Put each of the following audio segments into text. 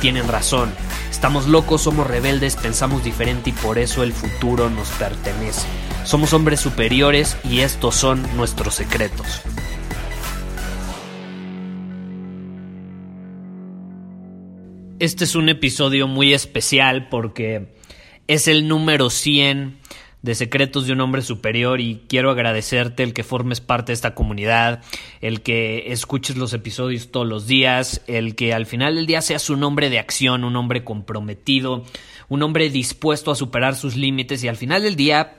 tienen razón. Estamos locos, somos rebeldes, pensamos diferente y por eso el futuro nos pertenece. Somos hombres superiores y estos son nuestros secretos. Este es un episodio muy especial porque es el número 100 de Secretos de un Hombre Superior y quiero agradecerte el que formes parte de esta comunidad, el que escuches los episodios todos los días, el que al final del día seas un hombre de acción, un hombre comprometido, un hombre dispuesto a superar sus límites y al final del día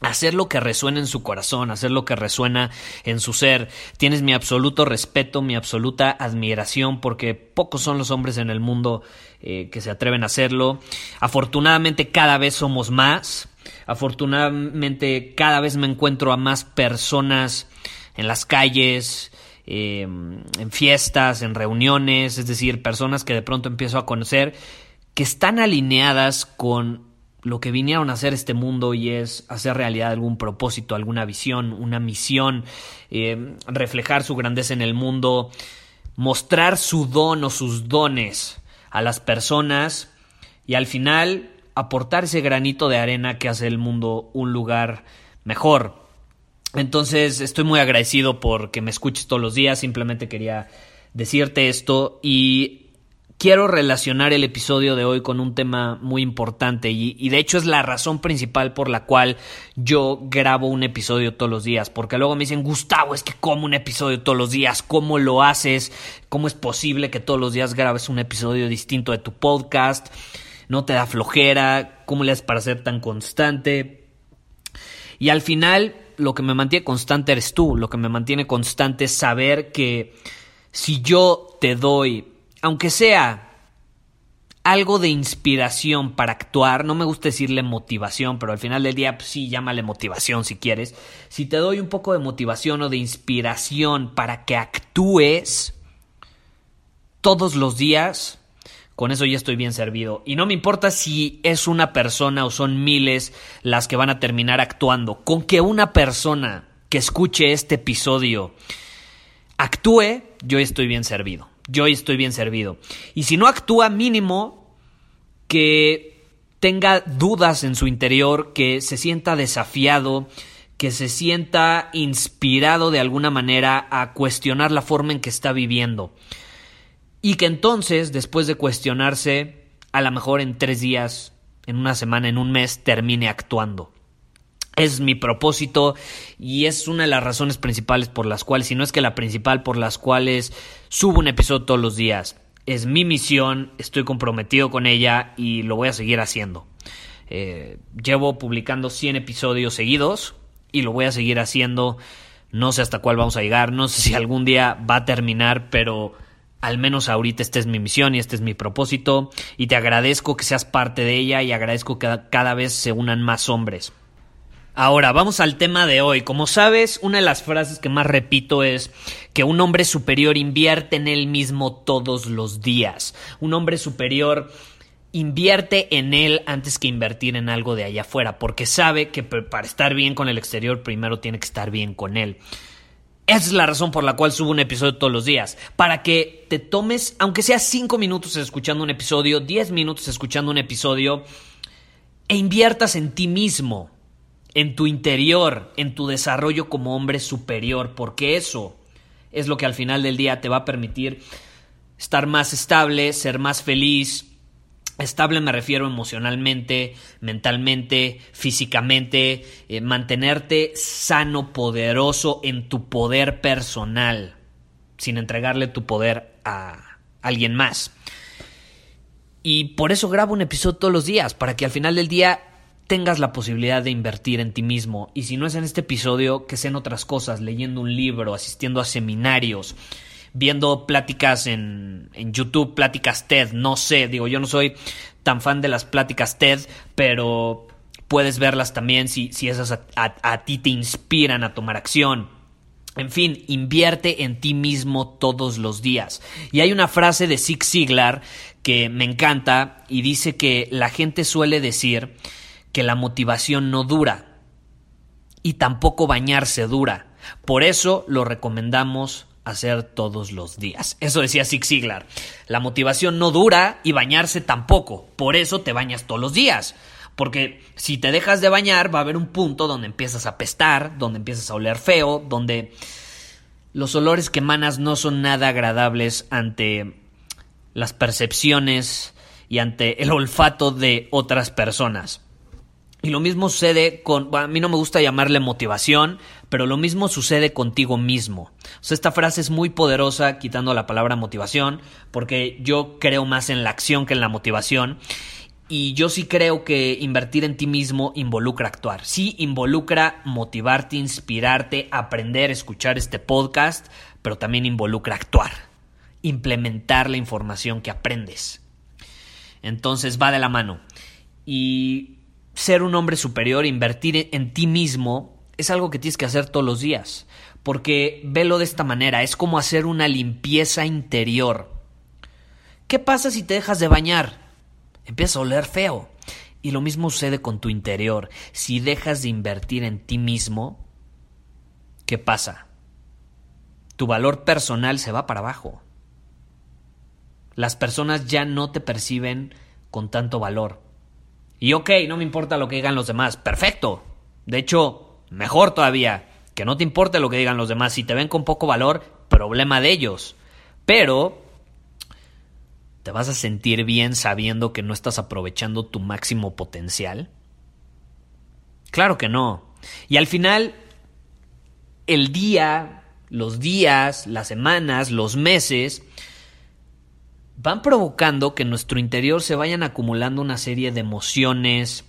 hacer lo que resuena en su corazón, hacer lo que resuena en su ser. Tienes mi absoluto respeto, mi absoluta admiración, porque pocos son los hombres en el mundo eh, que se atreven a hacerlo. Afortunadamente cada vez somos más. Afortunadamente cada vez me encuentro a más personas en las calles, eh, en fiestas, en reuniones, es decir, personas que de pronto empiezo a conocer que están alineadas con lo que vinieron a hacer este mundo y es hacer realidad algún propósito, alguna visión, una misión, eh, reflejar su grandeza en el mundo, mostrar su don o sus dones a las personas y al final aportar ese granito de arena que hace el mundo un lugar mejor. Entonces estoy muy agradecido porque me escuches todos los días, simplemente quería decirte esto y quiero relacionar el episodio de hoy con un tema muy importante y, de hecho es la razón principal por la cual yo grabo un episodio todos los días, porque luego me dicen, Gustavo, es que como un episodio todos los días, ¿cómo lo haces? ¿Cómo es posible que todos los días grabes un episodio distinto de tu podcast? ¿No te da flojera? ¿Cómo le haces para ser tan constante? Y al final, lo que me mantiene constante eres tú, lo que me mantiene constante es saber que si yo te doy aunque sea algo de inspiración para actuar, no me gusta decirle motivación, pero al final del día pues, sí, llámale motivación si quieres. Si te doy un poco de motivación o de inspiración para que actúes todos los días, con eso ya estoy bien servido. Y no me importa si es una persona o son miles las que van a terminar actuando. Con que una persona que escuche este episodio actúe, yo estoy bien servido yo estoy bien servido. Y si no actúa mínimo, que tenga dudas en su interior, que se sienta desafiado, que se sienta inspirado de alguna manera a cuestionar la forma en que está viviendo. Y que entonces, después de cuestionarse, a lo mejor en tres días, en una semana, en un mes, termine actuando. Es mi propósito y es una de las razones principales por las cuales, si no es que la principal por las cuales subo un episodio todos los días. Es mi misión, estoy comprometido con ella y lo voy a seguir haciendo. Eh, llevo publicando 100 episodios seguidos y lo voy a seguir haciendo. No sé hasta cuál vamos a llegar, no sé si algún día va a terminar, pero al menos ahorita esta es mi misión y este es mi propósito. Y te agradezco que seas parte de ella y agradezco que cada vez se unan más hombres. Ahora, vamos al tema de hoy. Como sabes, una de las frases que más repito es que un hombre superior invierte en él mismo todos los días. Un hombre superior invierte en él antes que invertir en algo de allá afuera, porque sabe que para estar bien con el exterior primero tiene que estar bien con él. Esa es la razón por la cual subo un episodio todos los días. Para que te tomes, aunque sea cinco minutos escuchando un episodio, 10 minutos escuchando un episodio, e inviertas en ti mismo en tu interior, en tu desarrollo como hombre superior, porque eso es lo que al final del día te va a permitir estar más estable, ser más feliz. Estable me refiero emocionalmente, mentalmente, físicamente, eh, mantenerte sano, poderoso en tu poder personal, sin entregarle tu poder a alguien más. Y por eso grabo un episodio todos los días, para que al final del día tengas la posibilidad de invertir en ti mismo. Y si no es en este episodio, que sea en otras cosas, leyendo un libro, asistiendo a seminarios, viendo pláticas en, en YouTube, pláticas TED, no sé, digo, yo no soy tan fan de las pláticas TED, pero puedes verlas también si, si esas a, a ti te inspiran a tomar acción. En fin, invierte en ti mismo todos los días. Y hay una frase de Zig Ziglar que me encanta y dice que la gente suele decir que la motivación no dura y tampoco bañarse dura. Por eso lo recomendamos hacer todos los días. Eso decía Zig Ziglar. La motivación no dura y bañarse tampoco. Por eso te bañas todos los días. Porque si te dejas de bañar va a haber un punto donde empiezas a pestar, donde empiezas a oler feo, donde los olores que emanas no son nada agradables ante las percepciones y ante el olfato de otras personas. Y lo mismo sucede con, a mí no me gusta llamarle motivación, pero lo mismo sucede contigo mismo. Esta frase es muy poderosa quitando la palabra motivación, porque yo creo más en la acción que en la motivación. Y yo sí creo que invertir en ti mismo involucra actuar. Sí involucra motivarte, inspirarte, aprender, escuchar este podcast, pero también involucra actuar, implementar la información que aprendes. Entonces va de la mano. Y ser un hombre superior, invertir en ti mismo, es algo que tienes que hacer todos los días. Porque velo de esta manera, es como hacer una limpieza interior. ¿Qué pasa si te dejas de bañar? Empieza a oler feo. Y lo mismo sucede con tu interior. Si dejas de invertir en ti mismo, ¿qué pasa? Tu valor personal se va para abajo. Las personas ya no te perciben con tanto valor. Y ok, no me importa lo que digan los demás. Perfecto. De hecho, mejor todavía. Que no te importe lo que digan los demás. Si te ven con poco valor, problema de ellos. Pero ¿te vas a sentir bien sabiendo que no estás aprovechando tu máximo potencial? Claro que no. Y al final, el día, los días, las semanas, los meses, van provocando que en nuestro interior se vayan acumulando una serie de emociones,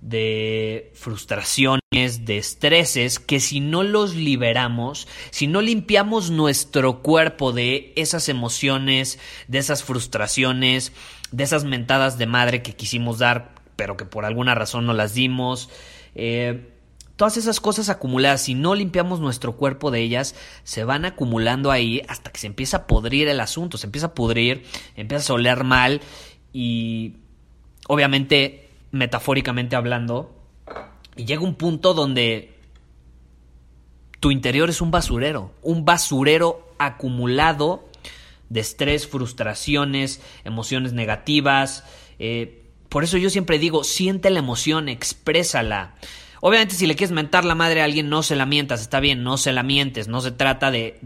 de frustraciones, de estreses, que si no los liberamos, si no limpiamos nuestro cuerpo de esas emociones, de esas frustraciones, de esas mentadas de madre que quisimos dar, pero que por alguna razón no las dimos, eh, Todas esas cosas acumuladas, si no limpiamos nuestro cuerpo de ellas, se van acumulando ahí hasta que se empieza a podrir el asunto, se empieza a pudrir, empieza a oler mal y obviamente, metafóricamente hablando, llega un punto donde tu interior es un basurero, un basurero acumulado de estrés, frustraciones, emociones negativas. Eh, por eso yo siempre digo, siente la emoción, exprésala. Obviamente, si le quieres mentar la madre a alguien, no se la mientas, está bien, no se la mientes, no se trata de,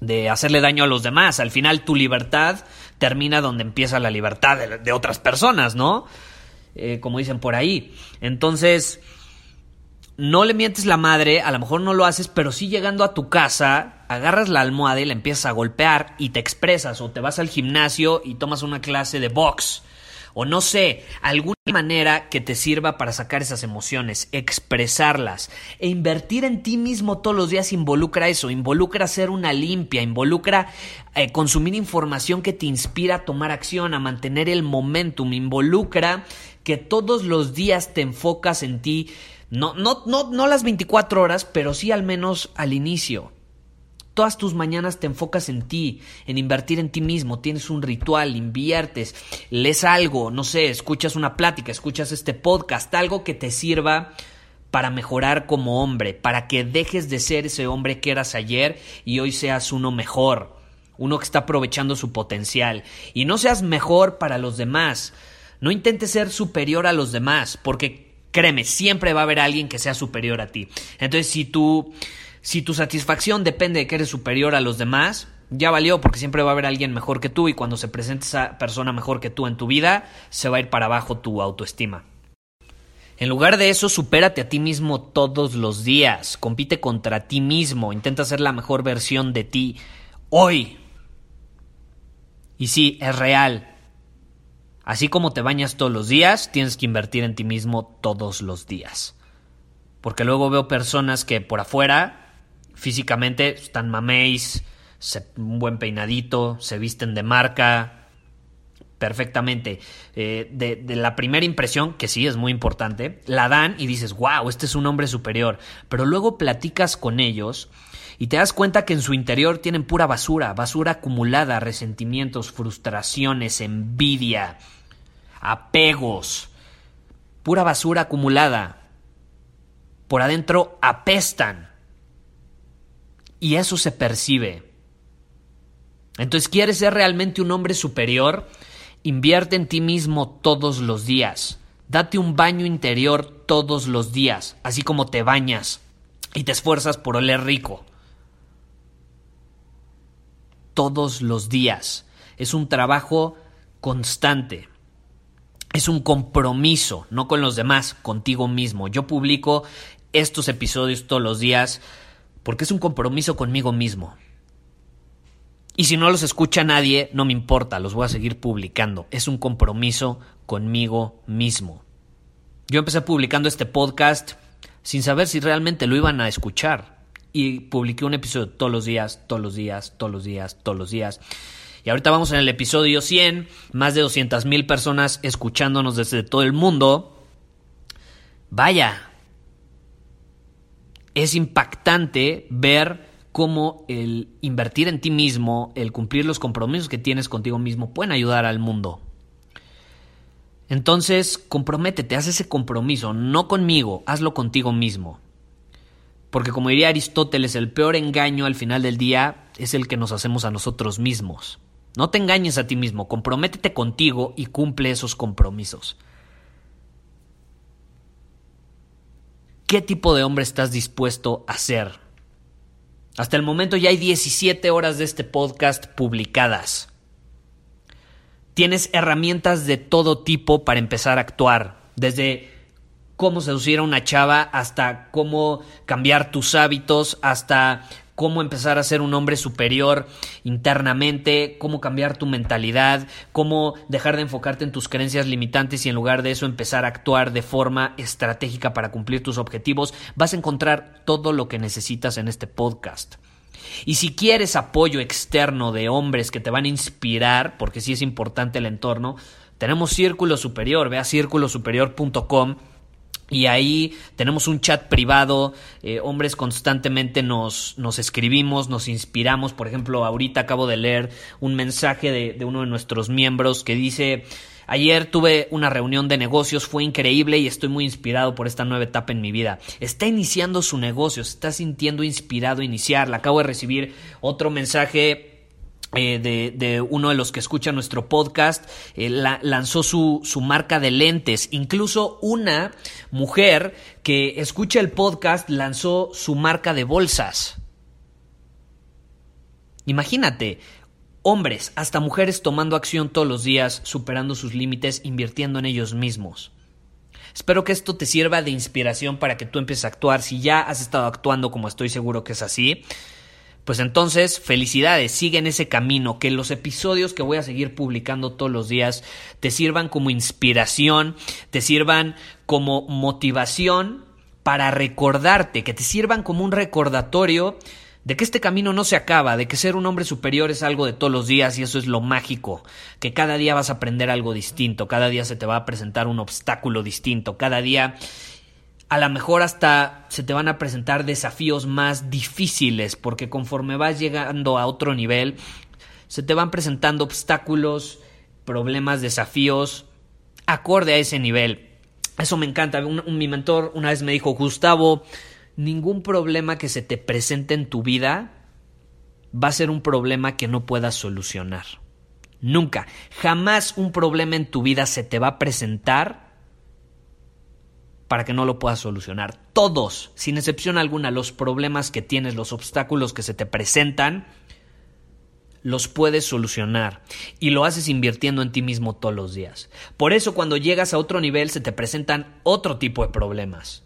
de, hacerle daño a los demás. Al final, tu libertad termina donde empieza la libertad de, otras personas, ¿no? Eh, como dicen por ahí. Entonces, no le mientes la madre, a lo mejor no lo haces, pero sí llegando a tu casa, agarras la almohada y la empiezas a golpear y te expresas, o te vas al gimnasio y tomas una clase de box o no sé, alguna manera que te sirva para sacar esas emociones, expresarlas e invertir en ti mismo todos los días involucra eso, involucra hacer una limpia, involucra eh, consumir información que te inspira a tomar acción, a mantener el momentum, involucra que todos los días te enfocas en ti, no, no, no, no las 24 horas, pero sí al menos al inicio. Todas tus mañanas te enfocas en ti, en invertir en ti mismo, tienes un ritual, inviertes, lees algo, no sé, escuchas una plática, escuchas este podcast, algo que te sirva para mejorar como hombre, para que dejes de ser ese hombre que eras ayer y hoy seas uno mejor, uno que está aprovechando su potencial. Y no seas mejor para los demás, no intentes ser superior a los demás, porque créeme, siempre va a haber alguien que sea superior a ti. Entonces, si tú si tu satisfacción depende de que eres superior a los demás, ya valió porque siempre va a haber alguien mejor que tú y cuando se presente esa persona mejor que tú en tu vida, se va a ir para abajo tu autoestima. En lugar de eso, supérate a ti mismo todos los días, compite contra ti mismo, intenta ser la mejor versión de ti hoy. Y sí, es real, Así como te bañas todos los días, tienes que invertir en ti mismo todos los días. Porque luego veo personas que por afuera, físicamente, están mameis, un buen peinadito, se visten de marca, perfectamente. Eh, de, de, la primera impresión, que sí es muy importante, la dan y dices, wow, este es un hombre superior. Pero luego platicas con ellos y te das cuenta que en su interior tienen pura basura, basura acumulada, resentimientos, frustraciones, envidia, apegos, pura basura acumulada. Por adentro apestan. Y eso se percibe. Entonces, ¿quieres ser realmente un hombre superior? Invierte en ti mismo todos los días. Date un baño interior todos los días, así como te bañas y te esfuerzas por oler rico. Todos los días. Es un trabajo constante. Es un compromiso, no con los demás, contigo mismo. Yo publico estos episodios todos los días porque es un compromiso conmigo mismo. Y si no los escucha nadie, no me importa, los voy a seguir publicando. Es un compromiso conmigo mismo. Yo empecé publicando este podcast sin saber si realmente lo iban a escuchar. Y publiqué un episodio todos los días, todos los días, todos los días, todos los días. Y ahorita vamos en el episodio 100, más de 200 mil personas escuchándonos desde todo el mundo. Vaya, es impactante ver cómo el invertir en ti mismo, el cumplir los compromisos que tienes contigo mismo pueden ayudar al mundo. Entonces, comprométete, haz ese compromiso, no conmigo, hazlo contigo mismo. Porque como diría Aristóteles, el peor engaño al final del día es el que nos hacemos a nosotros mismos. No te engañes a ti mismo, comprométete contigo y cumple esos compromisos. ¿Qué tipo de hombre estás dispuesto a ser? Hasta el momento ya hay 17 horas de este podcast publicadas. Tienes herramientas de todo tipo para empezar a actuar, desde cómo seducir a una chava hasta cómo cambiar tus hábitos, hasta cómo empezar a ser un hombre superior internamente, cómo cambiar tu mentalidad, cómo dejar de enfocarte en tus creencias limitantes y en lugar de eso empezar a actuar de forma estratégica para cumplir tus objetivos, vas a encontrar todo lo que necesitas en este podcast. Y si quieres apoyo externo de hombres que te van a inspirar, porque sí es importante el entorno, tenemos Círculo Superior, ve a círculosuperior.com y ahí tenemos un chat privado, eh, hombres constantemente nos, nos escribimos, nos inspiramos. Por ejemplo, ahorita acabo de leer un mensaje de, de uno de nuestros miembros que dice, Ayer tuve una reunión de negocios, fue increíble y estoy muy inspirado por esta nueva etapa en mi vida. Está iniciando su negocio, se está sintiendo inspirado a iniciarla. Acabo de recibir otro mensaje eh, de, uno de los que escucha nuestro podcast, eh, lanzó su, su, marca de lentes. Incluso una mujer que escucha el podcast lanzó su marca de bolsas. Imagínate, hombres, hasta mujeres tomando acción todos los días, superando sus límites, invirtiendo en ellos mismos. Espero que esto te sirva de inspiración para que tú empieces a actuar. Si ya has estado actuando como estoy seguro que es así, pues entonces, felicidades, sigue en ese camino, que los episodios que voy a seguir publicando todos los días te sirvan como inspiración, te sirvan como motivación para recordarte, que te sirvan como un recordatorio de que este camino no se acaba, de que ser un hombre superior es algo de todos los días y eso es lo mágico, que cada día vas a aprender algo distinto, cada día se te va a presentar un obstáculo distinto, cada día a lo mejor hasta se te van a presentar desafíos más difíciles, porque conforme vas llegando a otro nivel, se te van presentando obstáculos, problemas, desafíos, acorde a ese nivel. Eso me encanta. mi mentor una vez me dijo, Gustavo, ningún problema que se te presente en tu vida va a ser un problema que no puedas solucionar. Nunca, jamás un problema en tu vida se te va a presentar para que no lo puedas solucionar. Todos, sin excepción alguna, los problemas que tienes, los obstáculos que se te presentan, los puedes solucionar y lo haces invirtiendo en ti mismo todos los días. Por eso cuando llegas a otro nivel se te presentan otro tipo de problemas.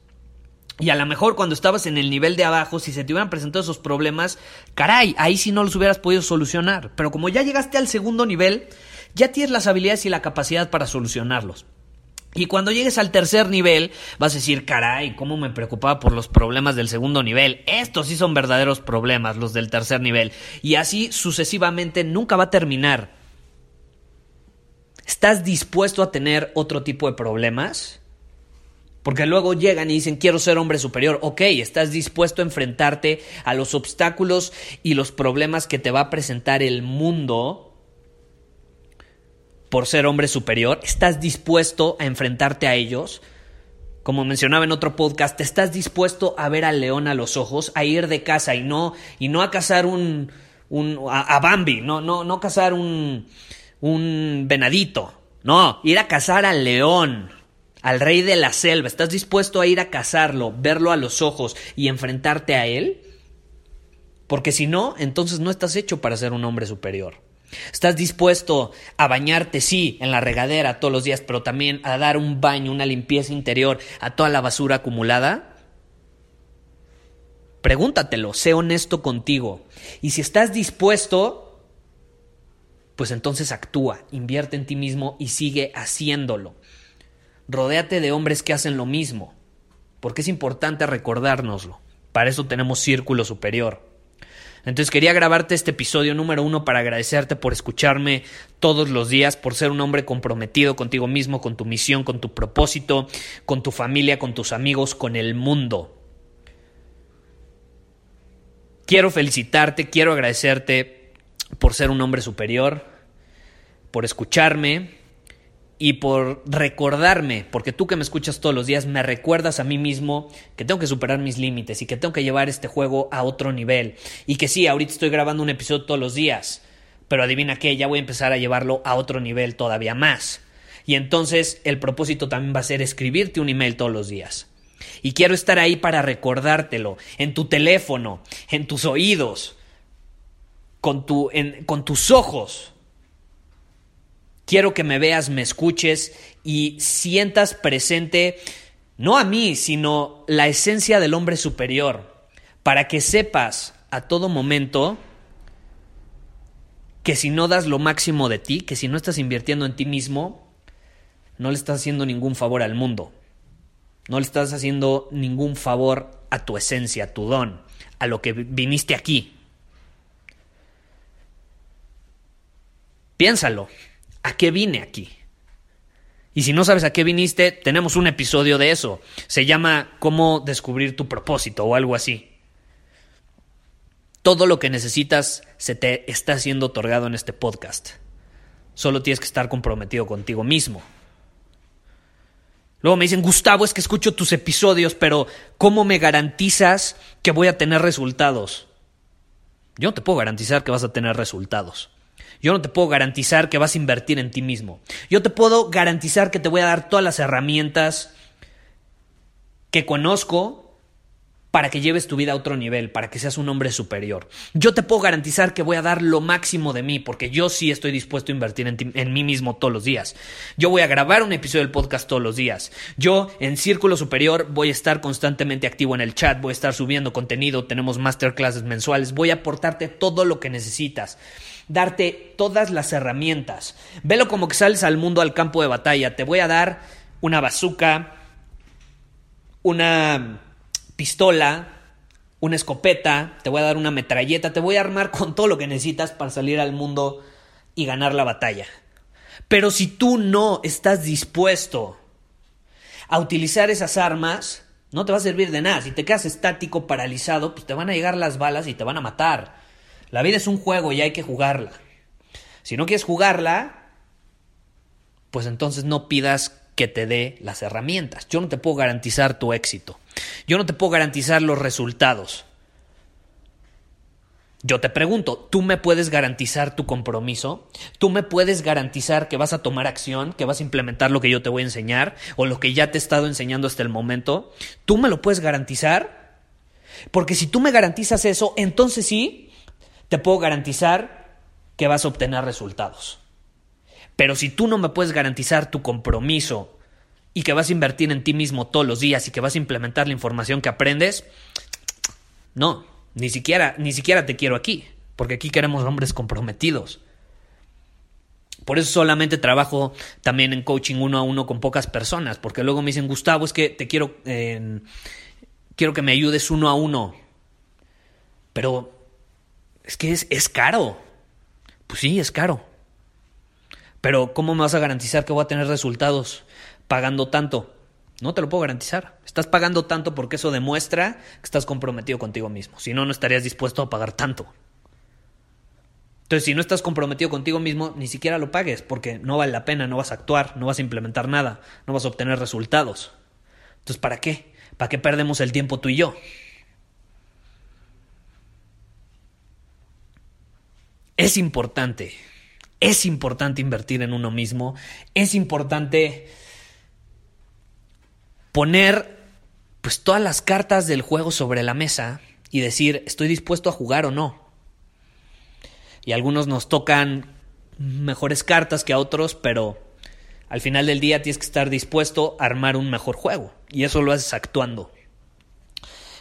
Y a lo mejor cuando estabas en el nivel de abajo, si se te hubieran presentado esos problemas, caray, ahí sí no los hubieras podido solucionar. Pero como ya llegaste al segundo nivel, ya tienes las habilidades y la capacidad para solucionarlos. Y cuando llegues al tercer nivel, vas a decir, caray, ¿cómo me preocupaba por los problemas del segundo nivel? Estos sí son verdaderos problemas, los del tercer nivel. Y así sucesivamente nunca va a terminar. ¿Estás dispuesto a tener otro tipo de problemas? Porque luego llegan y dicen, quiero ser hombre superior. Ok, estás dispuesto a enfrentarte a los obstáculos y los problemas que te va a presentar el mundo por ser hombre superior? ¿Estás dispuesto a enfrentarte a ellos? Como mencionaba en otro podcast, ¿estás dispuesto a ver al león a los ojos, a ir de casa y no, y no a cazar un, un a, Bambi, no, no, no cazar un, un venadito, no, ir a cazar al león, al rey de la selva. ¿Estás dispuesto a ir a cazarlo, verlo a los ojos y enfrentarte a él? Porque si no, entonces no estás hecho para ser un hombre superior. ¿Estás dispuesto a bañarte, sí, en la regadera todos los días, pero también a dar un baño, una limpieza interior a toda la basura acumulada? Pregúntatelo, sé honesto contigo. Y si estás dispuesto, pues entonces actúa, invierte en ti mismo y sigue haciéndolo. Rodéate de hombres que hacen lo mismo, porque es importante recordárnoslo. Para eso tenemos círculo superior. Entonces quería grabarte este episodio número uno para agradecerte por escucharme todos los días, por ser un hombre comprometido contigo mismo, con tu misión, con tu propósito, con tu familia, con tus amigos, con el mundo. Quiero felicitarte, quiero agradecerte por ser un hombre superior, por escucharme, y por recordarme, porque tú que me escuchas todos los días me recuerdas a mí mismo que tengo que superar mis límites y que tengo que llevar este juego a otro nivel. Y que sí, ahorita estoy grabando un episodio todos los días, pero adivina qué, ya voy a empezar a llevarlo a otro nivel todavía más. Y entonces el propósito también va a ser escribirte un email todos los días. Y quiero estar ahí para recordártelo, en tu teléfono, en tus oídos, con, tu, con tus ojos Quiero que me veas, me escuches y sientas presente no a mí, sino la esencia del hombre superior, para que sepas a todo momento que si no das lo máximo de ti, que si no estás invirtiendo en ti mismo, no le estás haciendo ningún favor al mundo. No le estás haciendo ningún favor a tu esencia, a tu don, a lo que viniste aquí. Piénsalo. ¿A qué vine aquí? Y si no sabes a qué viniste, tenemos un episodio de eso. Se llama Cómo descubrir tu propósito o algo así. Todo lo que necesitas se te está siendo otorgado en este podcast. Solo tienes que estar comprometido contigo mismo. Luego me dicen, Gustavo, es que escucho tus episodios, pero ¿cómo me garantizas que voy a tener resultados? Yo no te puedo garantizar que vas a tener resultados. Yo no te puedo garantizar que vas a invertir en ti mismo. Yo te puedo garantizar que te voy a dar todas las herramientas que conozco para que lleves tu vida a otro nivel, para que seas un hombre superior. Yo te puedo garantizar que voy a dar lo máximo de mí, porque yo sí estoy dispuesto a invertir en, mí mismo todos los días. Yo voy a grabar un episodio del podcast todos los días. Yo en Círculo Superior voy a estar constantemente activo en el chat, voy a estar subiendo contenido, tenemos masterclasses mensuales, voy a aportarte todo lo que necesitas darte todas las herramientas. Velo como que sales al mundo, al campo de batalla. Te voy a dar una bazooka, una pistola, una escopeta, te voy a dar una metralleta, te voy a armar con todo lo que necesitas para salir al mundo y ganar la batalla. Pero si tú no estás dispuesto a utilizar esas armas, no te va a servir de nada. Si te quedas estático, paralizado, pues te van a llegar las balas y te van a matar. La vida es un juego y hay que jugarla. Si no quieres jugarla, pues entonces no pidas que te dé las herramientas. Yo no te puedo garantizar tu éxito. Yo no te puedo garantizar los resultados. Yo te pregunto, ¿tú me puedes garantizar tu compromiso? ¿Tú me puedes garantizar que vas a tomar acción, que vas a implementar lo que yo te voy a enseñar o lo que ya te he estado enseñando hasta el momento? ¿Tú me lo puedes garantizar? Porque si tú me garantizas eso, entonces sí, te puedo garantizar que vas a obtener resultados. Pero si tú no me puedes garantizar tu compromiso y que vas a invertir en ti mismo todos los días y que vas a implementar la información que aprendes, no, ni siquiera, ni siquiera te quiero aquí, porque aquí queremos hombres comprometidos. Por eso solamente trabajo también en coaching uno a uno con pocas personas, porque luego me dicen, Gustavo, es que te quiero, quiero que me ayudes uno a uno. Pero es que es, es caro. Pues sí, es caro. Pero ¿cómo me vas a garantizar que voy a tener resultados pagando tanto? No te lo puedo garantizar. Estás pagando tanto porque eso demuestra que estás comprometido contigo mismo. Si no, no estarías dispuesto a pagar tanto. Entonces, si no estás comprometido contigo mismo, ni siquiera lo pagues, porque no vale la pena, no vas a actuar, no vas a implementar nada, no vas a obtener resultados. Entonces, ¿para qué? ¿Para qué perdemos el tiempo tú y yo? Es importante, es importante invertir en uno mismo, es importante poner pues todas las cartas del juego sobre la mesa y decir, estoy dispuesto a jugar o no y a algunos nos tocan mejores cartas que a otros, pero al final del día tienes que estar dispuesto a armar un mejor juego y eso lo haces actuando.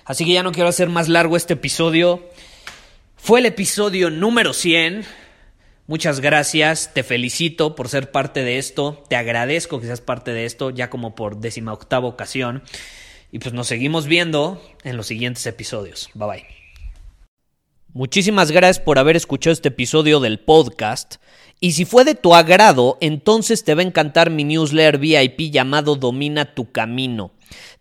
Así que ya no quiero hacer más largo este episodio. Fue el episodio número 100. Muchas gracias, te felicito por ser parte de esto, te agradezco que seas parte de esto, ya como por décima octava ocasión. Y pues nos seguimos viendo en los siguientes episodios. Bye bye. Muchísimas gracias por haber escuchado este episodio del podcast. Y si fue de tu agrado, entonces te va a encantar mi newsletter VIP llamado Domina tu Camino.